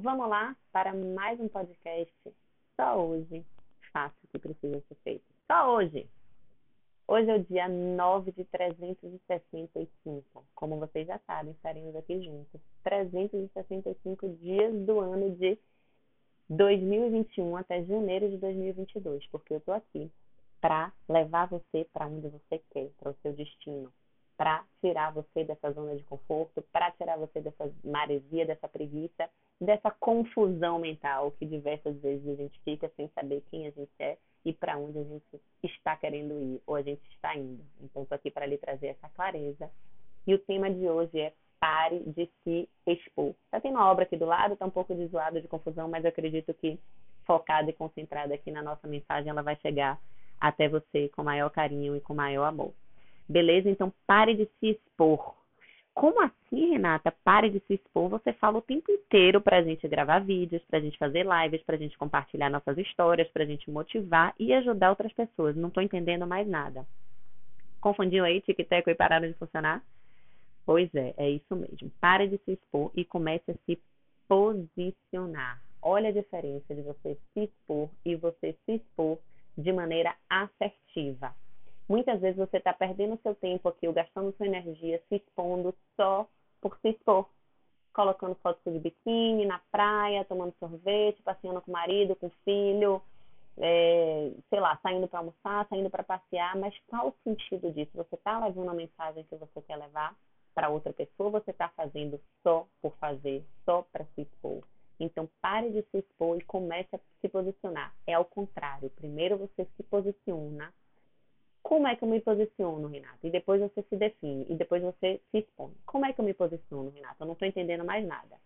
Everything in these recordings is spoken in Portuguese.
vamos lá para mais um podcast. Só hoje faço o que precisa ser feito. Só hoje. Hoje é o dia 9 de 365. Como vocês já sabem, estaremos aqui juntos. 365 dias do ano de 2021 até janeiro de 2022, porque eu estou aqui para levar você para onde você quer, para o seu destino, para tirar você dessa zona de conforto, para tirar você dessa maresia, dessa preguiça, dessa confusão mental que diversas vezes a gente fica sem saber quem a gente é e para onde a gente está querendo ir ou a gente está indo. Então, estou aqui para lhe trazer essa clareza. E o tema de hoje é pare de se expor. Está tendo uma obra aqui do lado, está um pouco de zoado, de confusão, mas eu acredito que focada e concentrada aqui na nossa mensagem, ela vai chegar até você com maior carinho e com maior amor. Beleza? Então pare de se expor. Como assim, Renata? Pare de se expor. Você fala o tempo inteiro para a gente gravar vídeos, para a gente fazer lives, para a gente compartilhar nossas histórias, para a gente motivar e ajudar outras pessoas. Não estou entendendo mais nada. Confundiu aí tic-tac e pararam de funcionar? Pois é, é isso mesmo. Pare de se expor e comece a se posicionar. Olha a diferença de você se expor e você se expor de maneira assertiva. Muitas vezes você está perdendo seu tempo aqui, ou gastando sua energia se expondo só por se expor. Colocando fotos de biquíni na praia, tomando sorvete, passeando com o marido, com o filho, é, sei lá, saindo para almoçar, saindo para passear. Mas qual o sentido disso? Você está levando uma mensagem que você quer levar para outra pessoa? Você está fazendo só por fazer, só para se expor? Então, pare de se expor e comece a se posicionar. É ao contrário. Primeiro você se posiciona como é que eu me posiciono, Renata? E depois você se define, e depois você se expõe. Como é que eu me posiciono, Renata? Eu não estou entendendo mais nada.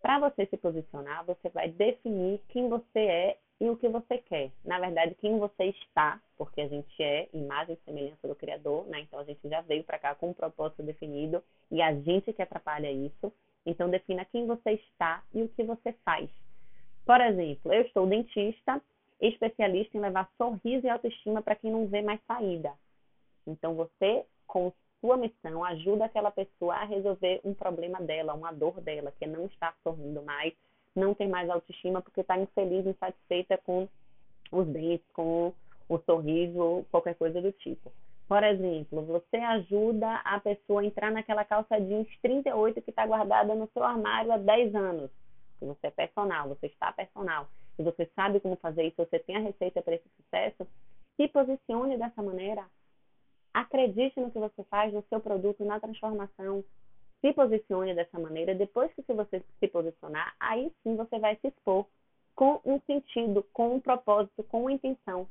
Para você se posicionar, você vai definir quem você é e o que você quer. Na verdade, quem você está, porque a gente é imagem e semelhança do Criador, né? Então a gente já veio para cá com um propósito definido e a gente que atrapalha isso. Então defina quem você está e o que você faz. Por exemplo, eu estou dentista especialista em levar sorriso e autoestima para quem não vê mais saída. Então, você, com sua missão, ajuda aquela pessoa a resolver um problema dela, uma dor dela, que não estar sorrindo mais, não ter mais autoestima porque está infeliz, insatisfeita com os dentes, com o sorriso, qualquer coisa do tipo. Por exemplo, você ajuda a pessoa a entrar naquela calça jeans 38 que está guardada no seu armário há 10 anos. Você é personal, você está personal se você sabe como fazer isso, você tem a receita para esse sucesso, se posicione dessa maneira. Acredite no que você faz, no seu produto, na transformação. Se posicione dessa maneira. Depois que você se posicionar, aí sim você vai se expor com um sentido, com um propósito, com uma intenção.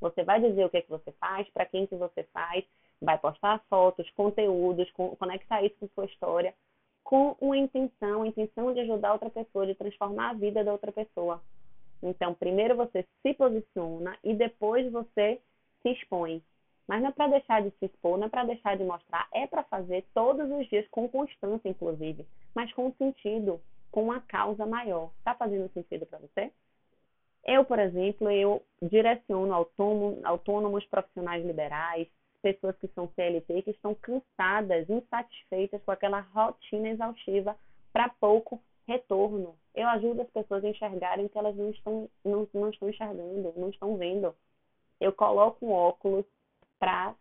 Você vai dizer o que é que você faz, para quem que você faz, vai postar fotos, conteúdos, conectar isso com sua história, com uma intenção, a intenção de ajudar outra pessoa, de transformar a vida da outra pessoa. Então, primeiro você se posiciona e depois você se expõe. Mas não é para deixar de se expor, não é para deixar de mostrar, é para fazer todos os dias, com constância, inclusive, mas com sentido, com uma causa maior. Está fazendo sentido para você? Eu, por exemplo, eu direciono autônomos, profissionais liberais, pessoas que são CLT, que estão cansadas, insatisfeitas com aquela rotina exaustiva para pouco retorno. Eu ajudo as pessoas a enxergarem que elas não estão, não, não estão enxergando, não estão vendo. Eu coloco um óculos para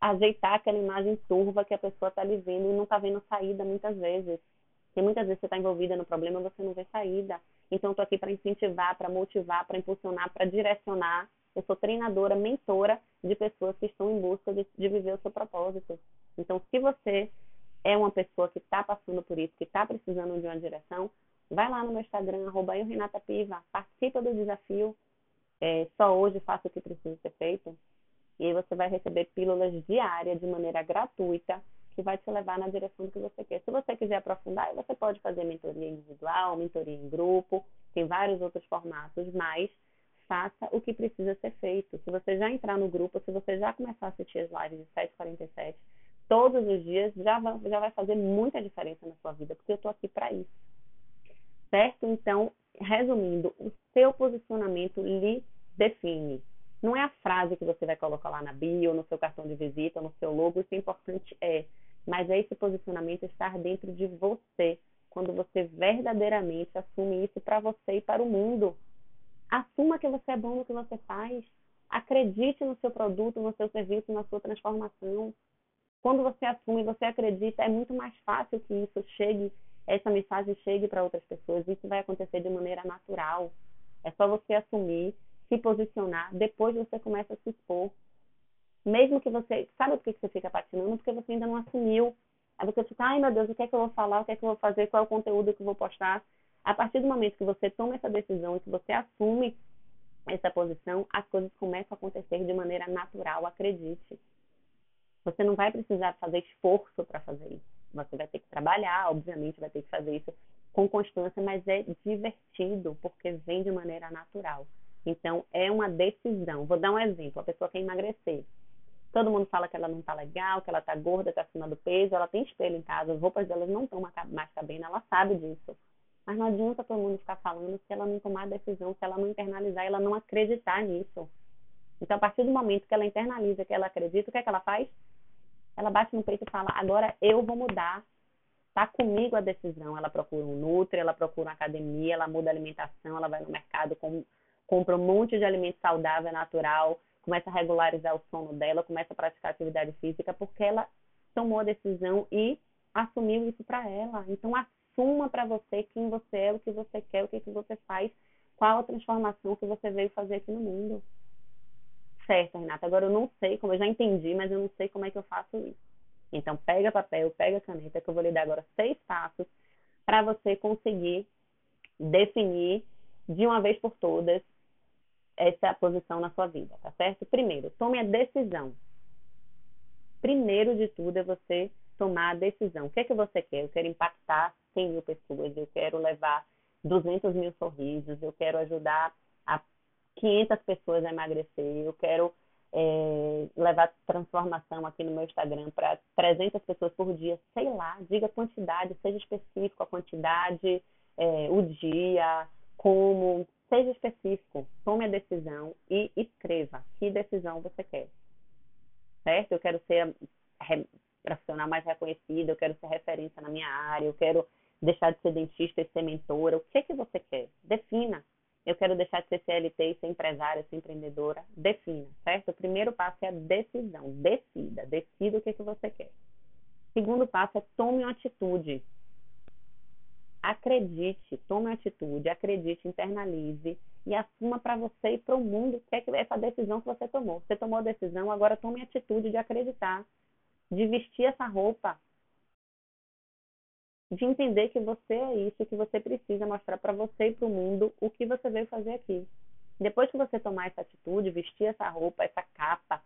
ajeitar aquela imagem turva que a pessoa está ali vendo e não está vendo saída muitas vezes. Porque muitas vezes você está envolvida no problema e você não vê saída. Então, estou aqui para incentivar, para motivar, para impulsionar, para direcionar. Eu sou treinadora, mentora de pessoas que estão em busca de, de viver o seu propósito. Então, se você é uma pessoa que está passando por isso, que está precisando de uma direção, vai lá no meu Instagram, arroba Renata Piva, participa do desafio. É, só hoje faça o que precisa ser feito. E aí você vai receber pílulas diárias de maneira gratuita que vai te levar na direção que você quer. Se você quiser aprofundar, você pode fazer mentoria individual, mentoria em grupo, tem vários outros formatos, mas faça o que precisa ser feito. Se você já entrar no grupo, se você já começar a assistir as lives de 7h47, todos os dias já vai, já vai fazer muita diferença na sua vida, porque eu estou aqui para isso. Certo? Então, resumindo, o seu posicionamento lhe define. Não é a frase que você vai colocar lá na bio, no seu cartão de visita, no seu logo, isso é importante, é. Mas é esse posicionamento estar dentro de você, quando você verdadeiramente assume isso para você e para o mundo. Assuma que você é bom no que você faz. Acredite no seu produto, no seu serviço, na sua transformação. Quando você assume, você acredita, é muito mais fácil que isso chegue, essa mensagem chegue para outras pessoas. Isso vai acontecer de maneira natural. É só você assumir, se posicionar, depois você começa a se expor. Mesmo que você. Sabe por que você fica patinando? Porque você ainda não assumiu. Aí você fica, ai meu Deus, o que é que eu vou falar, o que é que eu vou fazer, qual é o conteúdo que eu vou postar. A partir do momento que você toma essa decisão e que você assume essa posição, as coisas começam a acontecer de maneira natural, acredite. Você não vai precisar fazer esforço para fazer isso. Você vai ter que trabalhar, obviamente, vai ter que fazer isso com constância, mas é divertido, porque vem de maneira natural. Então, é uma decisão. Vou dar um exemplo: a pessoa quer emagrecer. Todo mundo fala que ela não está legal, que ela está gorda, está acima do peso, ela tem espelho em casa, as roupas delas não estão mais cabendo, ela sabe disso. Mas não adianta todo mundo ficar falando se ela não tomar a decisão, se ela não internalizar, ela não acreditar nisso. Então, a partir do momento que ela internaliza, que ela acredita, o que é que ela faz? Ela bate no peito e fala: agora eu vou mudar. Está comigo a decisão. Ela procura um Nutri, ela procura uma academia, ela muda a alimentação, ela vai no mercado, com, compra um monte de alimento saudável, natural, começa a regularizar o sono dela, começa a praticar atividade física, porque ela tomou a decisão e assumiu isso para ela. Então, assuma para você quem você é, o que você quer, o que, que você faz, qual a transformação que você veio fazer aqui no mundo. Certo, Renata. Agora eu não sei, como eu já entendi, mas eu não sei como é que eu faço isso. Então, pega papel, pega caneta, que eu vou lhe dar agora seis passos para você conseguir definir de uma vez por todas essa posição na sua vida, tá certo? Primeiro, tome a decisão. Primeiro de tudo é você tomar a decisão. O que é que você quer? Eu quero impactar 100 mil pessoas, eu quero levar 200 mil sorrisos, eu quero ajudar a 500 pessoas a emagrecer, eu quero é, levar transformação aqui no meu Instagram para 300 pessoas por dia, sei lá, diga a quantidade, seja específico a quantidade, é, o dia, como, seja específico, tome a decisão e escreva que decisão você quer. Certo? Eu quero ser profissional mais reconhecida, eu quero ser referência na minha área, eu quero deixar de ser dentista e ser mentora. O que, que você quer? Defina. Eu quero deixar de ser CLT e ser empresária, ser empreendedora. Defina, certo? O primeiro passo é a decisão. Decida. Decida o que, que você quer. Segundo passo é tome uma atitude. Acredite, tome uma atitude, acredite, internalize e assuma para você e para o mundo que é essa decisão que você tomou. Você tomou a decisão, agora tome a atitude de acreditar de vestir essa roupa, de entender que você é isso, que você precisa mostrar para você e para o mundo o que você veio fazer aqui. Depois que você tomar essa atitude, vestir essa roupa, essa capa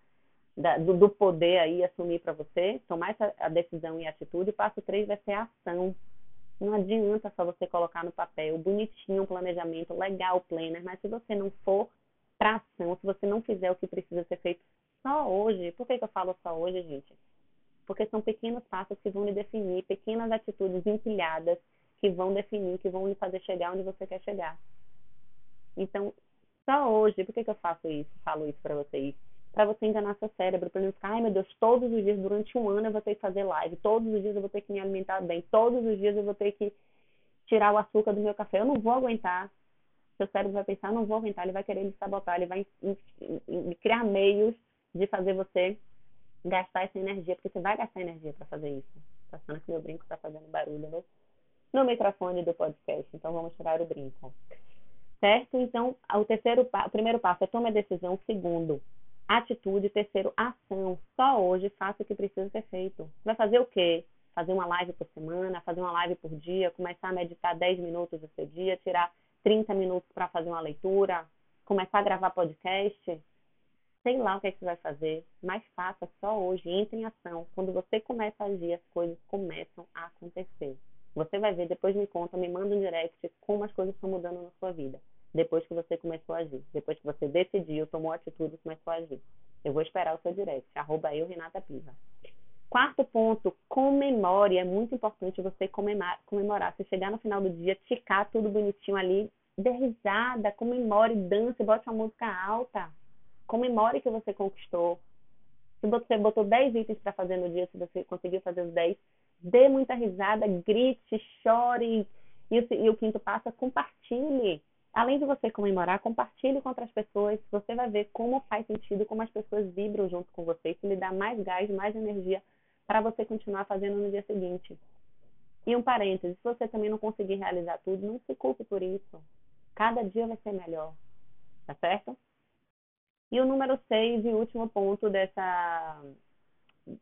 da, do, do, poder aí, assumir para você, tomar essa a decisão e atitude, o passo três vai ser ação. Não adianta só você colocar no papel bonitinho um planejamento legal, planner, mas se você não for para ação, se você não fizer o que precisa ser feito só hoje, por que, que eu falo só hoje, gente? Porque são pequenos passos que vão lhe definir, pequenas atitudes empilhadas que vão definir, que vão lhe fazer chegar onde você quer chegar. Então, só hoje, por que, que eu faço isso, falo isso para vocês? Para você enganar seu cérebro, para não ficar, ai meu Deus, todos os dias, durante um ano eu vou ter que fazer live, todos os dias eu vou ter que me alimentar bem, todos os dias eu vou ter que tirar o açúcar do meu café, eu não vou aguentar. Seu cérebro vai pensar, não vou aguentar, ele vai querer me sabotar, ele vai criar meios de fazer você gastar essa energia, porque você vai gastar energia para fazer isso. Tá achando que meu brinco está fazendo barulho no, no microfone do podcast, então vamos tirar o brinco. Certo? Então, o terceiro o primeiro passo é tome a decisão. Segundo, atitude. Terceiro, ação. Só hoje faça o que precisa ser feito. Vai fazer o quê? Fazer uma live por semana, fazer uma live por dia, começar a meditar 10 minutos do seu dia, tirar 30 minutos para fazer uma leitura, começar a gravar podcast, sei lá o que, é que você vai fazer, mas faça só hoje, entre em ação. Quando você começa a agir, as coisas começam a acontecer. Você vai ver, depois me conta, me manda um direct como as coisas estão mudando na sua vida. Depois que você começou a agir. Depois que você decidiu, tomou atitude e começou a agir. Eu vou esperar o seu direct. Arroba eu, Renata Piva. Quarto ponto, comemore. É muito importante você comemorar. comemorar. Se chegar no final do dia, ticar tudo bonitinho ali, dê risada, comemore, dance, bote uma música alta comemore que você conquistou. Se você botou 10 itens para fazer no dia, se você conseguiu fazer os 10, Dê muita risada, grite, chore. E, e o quinto passo é compartilhe. Além de você comemorar, compartilhe com outras pessoas. Você vai ver como faz sentido, como as pessoas vibram junto com você. Isso lhe dá mais gás, mais energia para você continuar fazendo no dia seguinte. E um parênteses, se você também não conseguir realizar tudo, não se culpe por isso. Cada dia vai ser melhor. Tá certo? E o número seis e último ponto dessa,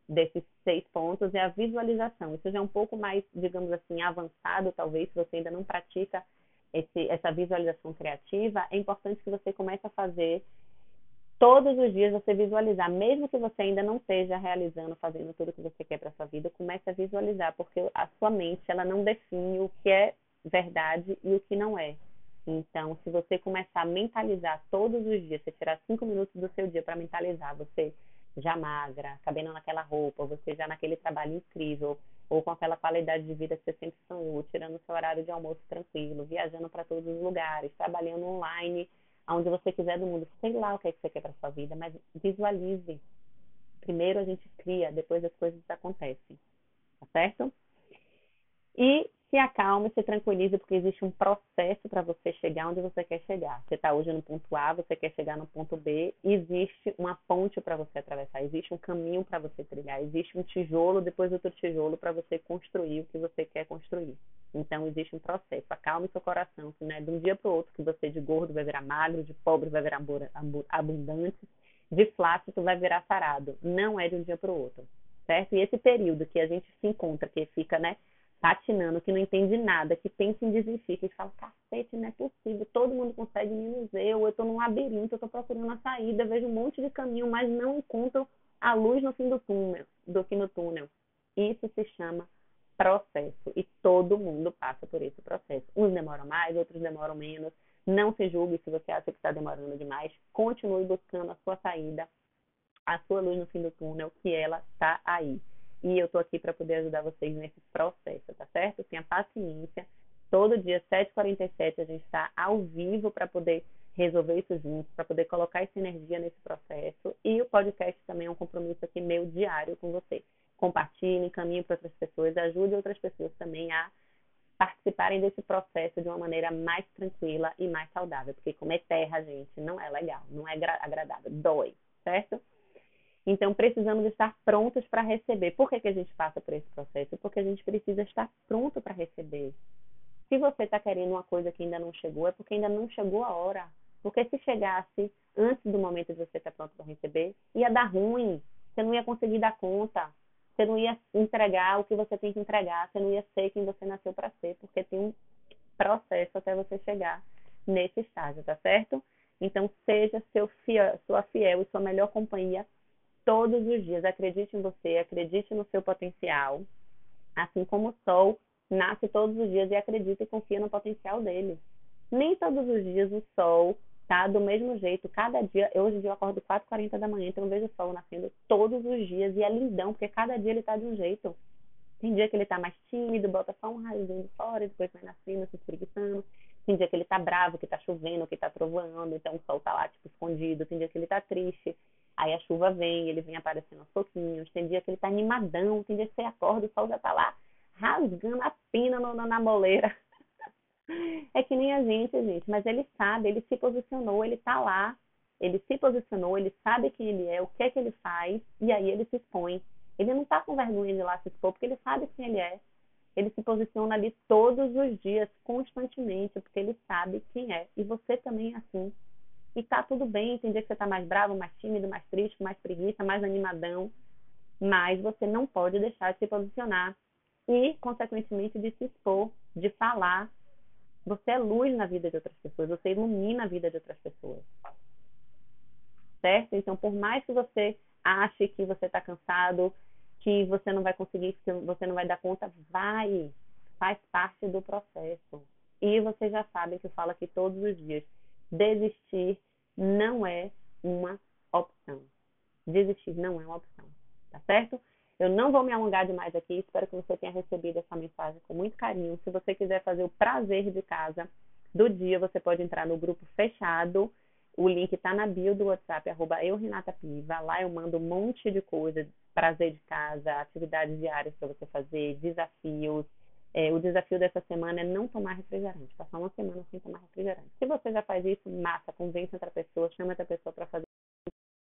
desses seis pontos é a visualização. Isso já é um pouco mais, digamos assim, avançado, talvez, se você ainda não pratica esse, essa visualização criativa. É importante que você comece a fazer todos os dias você visualizar, mesmo que você ainda não esteja realizando, fazendo tudo que você quer para sua vida, comece a visualizar, porque a sua mente ela não define o que é verdade e o que não é. Então, se você começar a mentalizar todos os dias, você tirar cinco minutos do seu dia para mentalizar, você já magra, cabendo naquela roupa, você já naquele trabalho incrível, ou com aquela qualidade de vida que você sempre sonhou, tirando seu horário de almoço tranquilo, viajando para todos os lugares, trabalhando online, aonde você quiser do mundo, sei lá o que, é que você quer para sua vida, mas visualize. Primeiro a gente cria, depois as coisas acontecem, tá certo? E se acalme, se tranquilize, porque existe um processo para você chegar onde você quer chegar. Você está hoje no ponto A, você quer chegar no ponto B, existe uma ponte para você atravessar, existe um caminho para você trilhar, existe um tijolo, depois outro tijolo para você construir o que você quer construir. Então, existe um processo. Acalme seu coração, que não é de um dia para o outro que você de gordo vai virar magro, de pobre vai virar abundante, de flácido vai virar sarado. Não é de um dia para o outro, certo? E esse período que a gente se encontra, que fica, né? Patinando, que não entende nada, que pensa em desistir, que fala, cacete, não é possível, todo mundo consegue menos eu, eu estou num labirinto, eu estou procurando a saída, vejo um monte de caminho, mas não encontro a luz no fim do túnel, do fim do túnel. Isso se chama processo e todo mundo passa por esse processo. Uns demoram mais, outros demoram menos. Não se julgue se você acha que está demorando demais. Continue buscando a sua saída, a sua luz no fim do túnel, que ela está aí. E eu estou aqui para poder ajudar vocês nesse processo, tá certo? Tenha paciência. Todo dia, 7h47, a gente está ao vivo para poder resolver isso juntos, para poder colocar essa energia nesse processo. E o podcast também é um compromisso aqui meu diário com você. Compartilhe, encaminhe para outras pessoas, ajude outras pessoas também a participarem desse processo de uma maneira mais tranquila e mais saudável. Porque comer terra, gente, não é legal, não é agradável, dói, certo? Então, precisamos estar prontos para receber. Por que, que a gente passa por esse processo? Porque a gente precisa estar pronto para receber. Se você está querendo uma coisa que ainda não chegou, é porque ainda não chegou a hora. Porque se chegasse antes do momento de você estar pronto para receber, ia dar ruim. Você não ia conseguir dar conta. Você não ia entregar o que você tem que entregar. Você não ia ser quem você nasceu para ser. Porque tem um processo até você chegar nesse estágio, tá certo? Então, seja seu fiel, sua fiel e sua melhor companhia todos os dias. Acredite em você, acredite no seu potencial. Assim como o sol nasce todos os dias e acredita e confia no potencial dele. Nem todos os dias o sol tá do mesmo jeito. Cada dia, hoje em dia eu acordo 4h40 da manhã, então eu vejo o sol nascendo todos os dias e é lindão, porque cada dia ele tá de um jeito. Tem dia que ele tá mais tímido, bota só um raiozinho de fora depois vai nascendo, se espreguiçando. Tem dia que ele tá bravo, que tá chovendo, que tá trovoando, então o sol tá lá, tipo, escondido. Tem dia que ele tá triste. Aí a chuva vem, ele vem aparecendo aos pouquinhos. Tem dia que ele tá animadão, tem dia que você acorda, o sol já tá lá rasgando a pina no, na moleira. É que nem a gente, gente, mas ele sabe, ele se posicionou, ele tá lá, ele se posicionou, ele sabe quem ele é, o que é que ele faz, e aí ele se expõe. Ele não tá com vergonha de lá se expor, porque ele sabe quem ele é. Ele se posiciona ali todos os dias, constantemente, porque ele sabe quem é. E você também é assim. E tá tudo bem, dia que você tá mais bravo, mais tímido, mais triste, mais preguiça, mais animadão. Mas você não pode deixar de se posicionar e, consequentemente, de se expor, de falar. Você é luz na vida de outras pessoas, você ilumina a vida de outras pessoas. Certo? Então, por mais que você ache que você está cansado, que você não vai conseguir, que você não vai dar conta, vai. Faz parte do processo. E você já sabe que eu falo aqui todos os dias desistir não é uma opção. Desistir não é uma opção, tá certo? Eu não vou me alongar demais aqui, espero que você tenha recebido essa mensagem com muito carinho. Se você quiser fazer o prazer de casa do dia, você pode entrar no grupo fechado O link está na bio do WhatsApp, arroba eu, Renata Piva. Lá eu mando um monte de coisa, prazer de casa, atividades diárias para você fazer, desafios. É, o desafio dessa semana é não tomar refrigerante, passar uma semana sem tomar refrigerante. Se você já faz isso, massa, convence outra pessoa, chama outra pessoa para fazer.